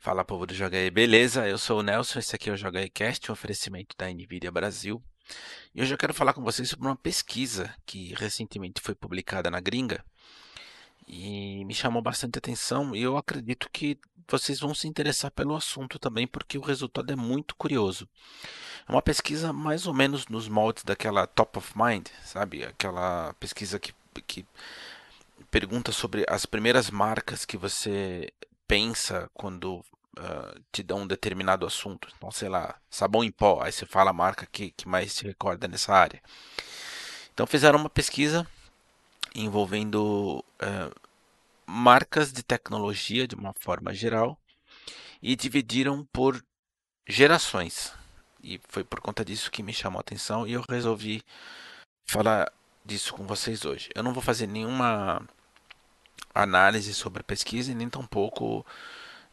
Fala povo do Joga aí, beleza? Eu sou o Nelson, esse aqui é o Joga aí Cast, um oferecimento da Nvidia Brasil. E hoje eu quero falar com vocês sobre uma pesquisa que recentemente foi publicada na gringa e me chamou bastante atenção e eu acredito que vocês vão se interessar pelo assunto também porque o resultado é muito curioso. É uma pesquisa mais ou menos nos moldes daquela Top of Mind, sabe? Aquela pesquisa que, que pergunta sobre as primeiras marcas que você pensa quando uh, te dão um determinado assunto. Então, sei lá, sabão em pó, aí você fala a marca que, que mais se recorda nessa área. Então, fizeram uma pesquisa envolvendo uh, marcas de tecnologia de uma forma geral e dividiram por gerações. E foi por conta disso que me chamou a atenção e eu resolvi falar disso com vocês hoje. Eu não vou fazer nenhuma análise sobre a pesquisa e nem tampouco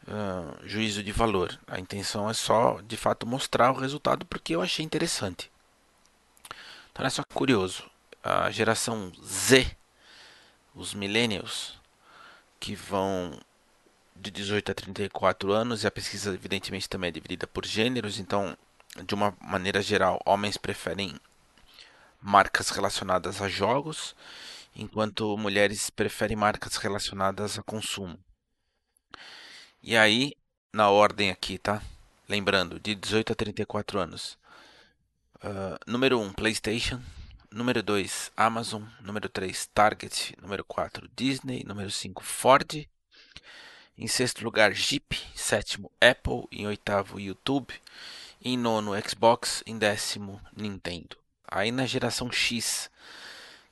uh, juízo de valor. A intenção é só, de fato, mostrar o resultado porque eu achei interessante. Então, olha só curioso. A geração Z, os millennials, que vão de 18 a 34 anos, e a pesquisa, evidentemente, também é dividida por gêneros, então, de uma maneira geral, homens preferem marcas relacionadas a jogos enquanto mulheres preferem marcas relacionadas a consumo. E aí, na ordem aqui, tá? Lembrando, de 18 a 34 anos. Uh, número 1, PlayStation. Número 2, Amazon. Número 3, Target. Número 4, Disney. Número 5, Ford. Em sexto lugar, Jeep. Sétimo, Apple. Em oitavo, YouTube. Em nono, Xbox. Em décimo, Nintendo. Aí na geração X,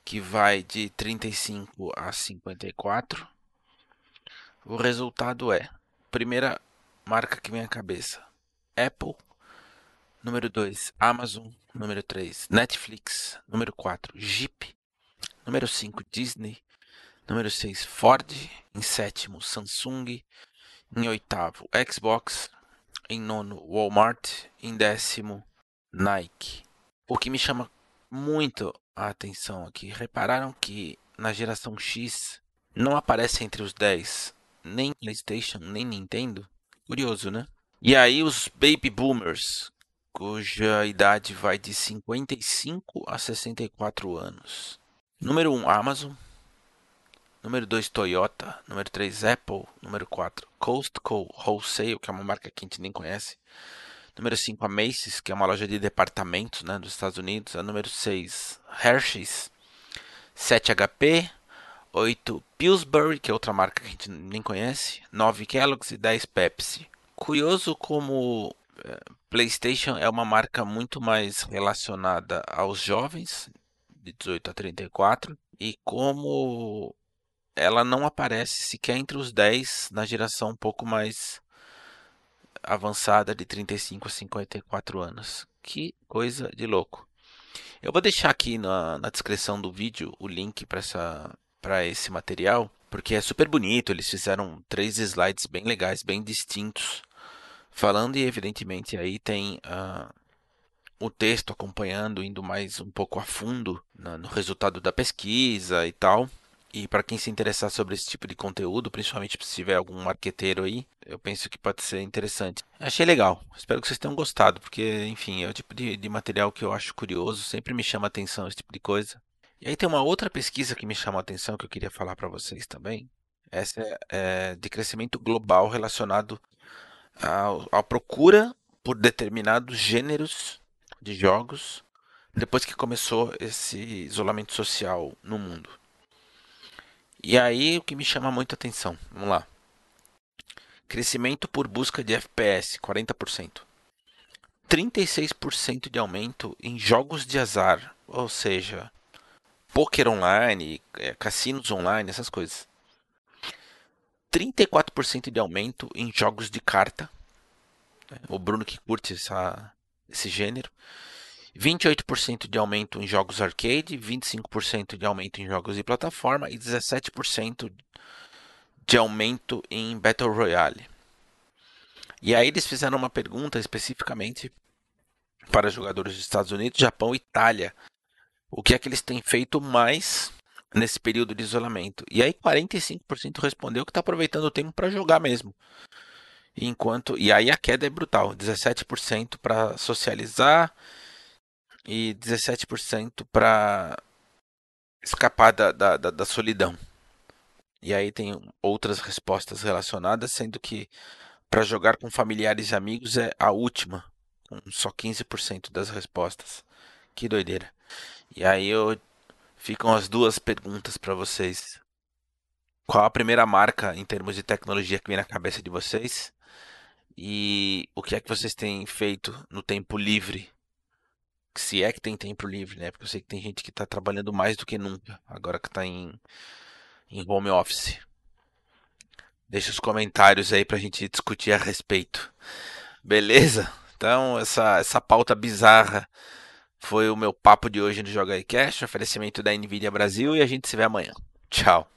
que vai de 35 a 54. O resultado é: primeira marca que vem à cabeça, Apple. Número 2, Amazon. Número 3, Netflix. Número 4, Jeep. Número 5, Disney. Número 6, Ford. Em sétimo, Samsung. Em oitavo, Xbox. Em nono, Walmart. Em décimo, Nike. O que me chama muito a atenção aqui. Repararam que na geração X não aparece entre os 10 nem PlayStation, nem Nintendo? Curioso, né? E aí os Baby Boomers, cuja idade vai de 55 a 64 anos. Número 1, Amazon. Número 2, Toyota. Número 3, Apple. Número 4, Costco Wholesale, que é uma marca que a gente nem conhece. Número 5, a Macy's, que é uma loja de departamentos né, dos Estados Unidos. A número 6, Hershey's. 7, HP. 8, Pillsbury, que é outra marca que a gente nem conhece. 9, Kellogg's e 10, Pepsi. Curioso como é, PlayStation é uma marca muito mais relacionada aos jovens, de 18 a 34, e como ela não aparece sequer entre os 10 na geração um pouco mais avançada de 35 a 54 anos. Que coisa de louco. Eu vou deixar aqui na, na descrição do vídeo o link para esse material, porque é super bonito. Eles fizeram três slides bem legais, bem distintos, falando e evidentemente aí tem uh, o texto acompanhando, indo mais um pouco a fundo no resultado da pesquisa e tal. E para quem se interessar sobre esse tipo de conteúdo, principalmente se tiver algum marqueteiro aí, eu penso que pode ser interessante. Achei legal. Espero que vocês tenham gostado, porque, enfim, é o tipo de, de material que eu acho curioso, sempre me chama atenção esse tipo de coisa. E aí tem uma outra pesquisa que me chamou a atenção que eu queria falar para vocês também. Essa é, é, de crescimento global relacionado à procura por determinados gêneros de jogos depois que começou esse isolamento social no mundo. E aí o que me chama muita atenção, vamos lá. Crescimento por busca de FPS, 40%. 36% de aumento em jogos de azar, ou seja, poker online, é, cassinos online, essas coisas. 34% de aumento em jogos de carta. O Bruno que curte essa, esse gênero. 28% de aumento em jogos arcade, 25% de aumento em jogos de plataforma e 17% de aumento em Battle Royale. E aí eles fizeram uma pergunta especificamente para jogadores dos Estados Unidos, Japão e Itália. O que é que eles têm feito mais nesse período de isolamento? E aí 45% respondeu que está aproveitando o tempo para jogar mesmo. Enquanto e aí a queda é brutal, 17% para socializar e 17% para escapar da, da, da, solidão. E aí tem outras respostas relacionadas, sendo que para jogar com familiares e amigos é a última, com só 15% das respostas. Que doideira. E aí eu ficam as duas perguntas para vocês. Qual a primeira marca em termos de tecnologia que vem na cabeça de vocês? E o que é que vocês têm feito no tempo livre? Se é que tem tempo livre, né? Porque eu sei que tem gente que está trabalhando mais do que nunca, agora que está em, em home office. Deixa os comentários aí pra gente discutir a respeito. Beleza? Então, essa, essa pauta bizarra foi o meu papo de hoje no Joga Cash, oferecimento da Nvidia Brasil e a gente se vê amanhã. Tchau.